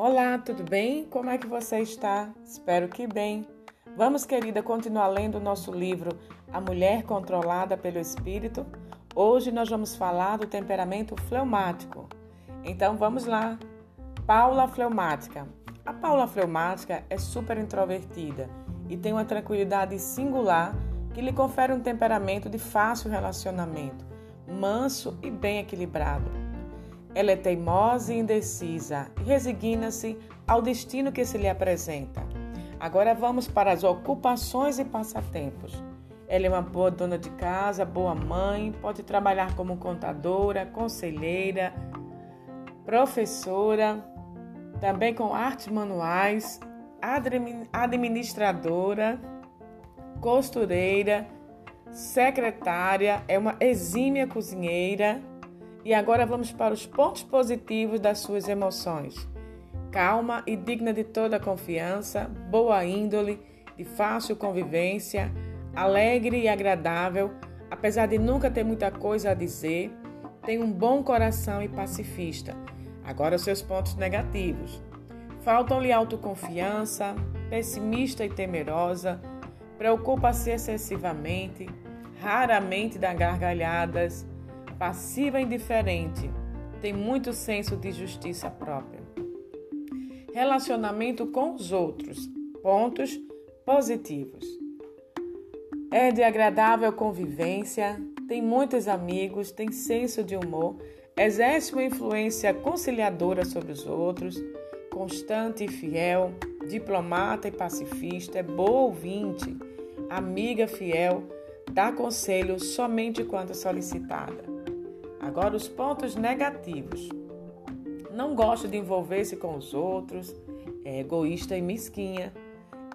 Olá, tudo bem? Como é que você está? Espero que bem. Vamos, querida, continuar lendo o nosso livro A Mulher Controlada pelo Espírito. Hoje nós vamos falar do temperamento fleumático. Então vamos lá. Paula fleumática. A Paula fleumática é super introvertida e tem uma tranquilidade singular que lhe confere um temperamento de fácil relacionamento, manso e bem equilibrado. Ela é teimosa e indecisa e resigna-se ao destino que se lhe apresenta. Agora vamos para as ocupações e passatempos. Ela é uma boa dona de casa, boa mãe, pode trabalhar como contadora, conselheira, professora, também com artes manuais, administradora, costureira, secretária, é uma exímia cozinheira. E agora vamos para os pontos positivos das suas emoções. Calma e digna de toda confiança, boa índole, de fácil convivência, alegre e agradável, apesar de nunca ter muita coisa a dizer, tem um bom coração e pacifista. Agora os seus pontos negativos. Faltam-lhe autoconfiança, pessimista e temerosa, preocupa-se excessivamente, raramente dá gargalhadas, passiva e indiferente, tem muito senso de justiça própria. Relacionamento com os outros, pontos positivos. É de agradável convivência, tem muitos amigos, tem senso de humor, exerce uma influência conciliadora sobre os outros, constante e fiel, diplomata e pacifista, é boa ouvinte, amiga fiel, dá conselho somente quando solicitada. Agora, os pontos negativos. Não gosta de envolver-se com os outros, é egoísta e mesquinha,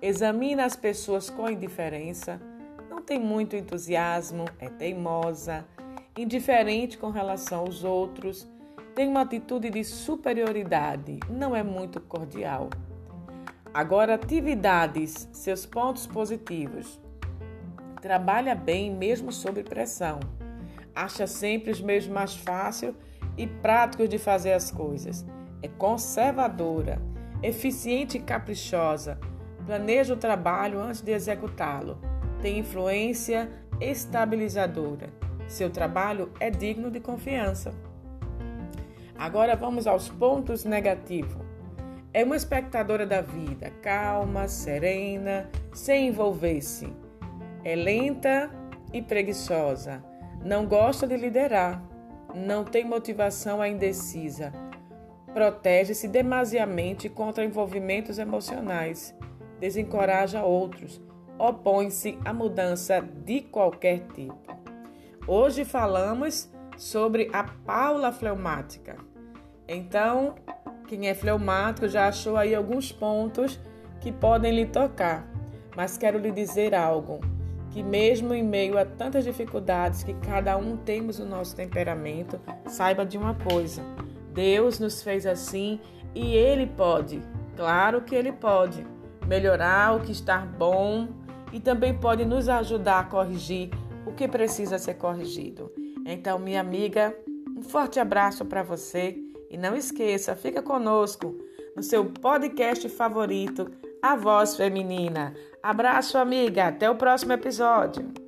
examina as pessoas com indiferença, não tem muito entusiasmo, é teimosa, indiferente com relação aos outros, tem uma atitude de superioridade, não é muito cordial. Agora, atividades, seus pontos positivos. Trabalha bem mesmo sob pressão. Acha sempre os meios mais fáceis e práticos de fazer as coisas. É conservadora, eficiente e caprichosa. Planeja o trabalho antes de executá-lo. Tem influência estabilizadora. Seu trabalho é digno de confiança. Agora vamos aos pontos negativos. É uma espectadora da vida, calma, serena, sem envolver-se. É lenta e preguiçosa. Não gosta de liderar. Não tem motivação a indecisa. Protege-se demasiadamente contra envolvimentos emocionais. Desencoraja outros. Opõe-se à mudança de qualquer tipo. Hoje falamos sobre a Paula fleumática. Então, quem é fleumático já achou aí alguns pontos que podem lhe tocar. Mas quero lhe dizer algo, que mesmo em meio a tantas dificuldades que cada um temos no nosso temperamento, saiba de uma coisa: Deus nos fez assim e ele pode, claro que ele pode, melhorar o que está bom e também pode nos ajudar a corrigir o que precisa ser corrigido. Então, minha amiga, um forte abraço para você e não esqueça, fica conosco no seu podcast favorito, A Voz Feminina. Abraço, amiga. Até o próximo episódio.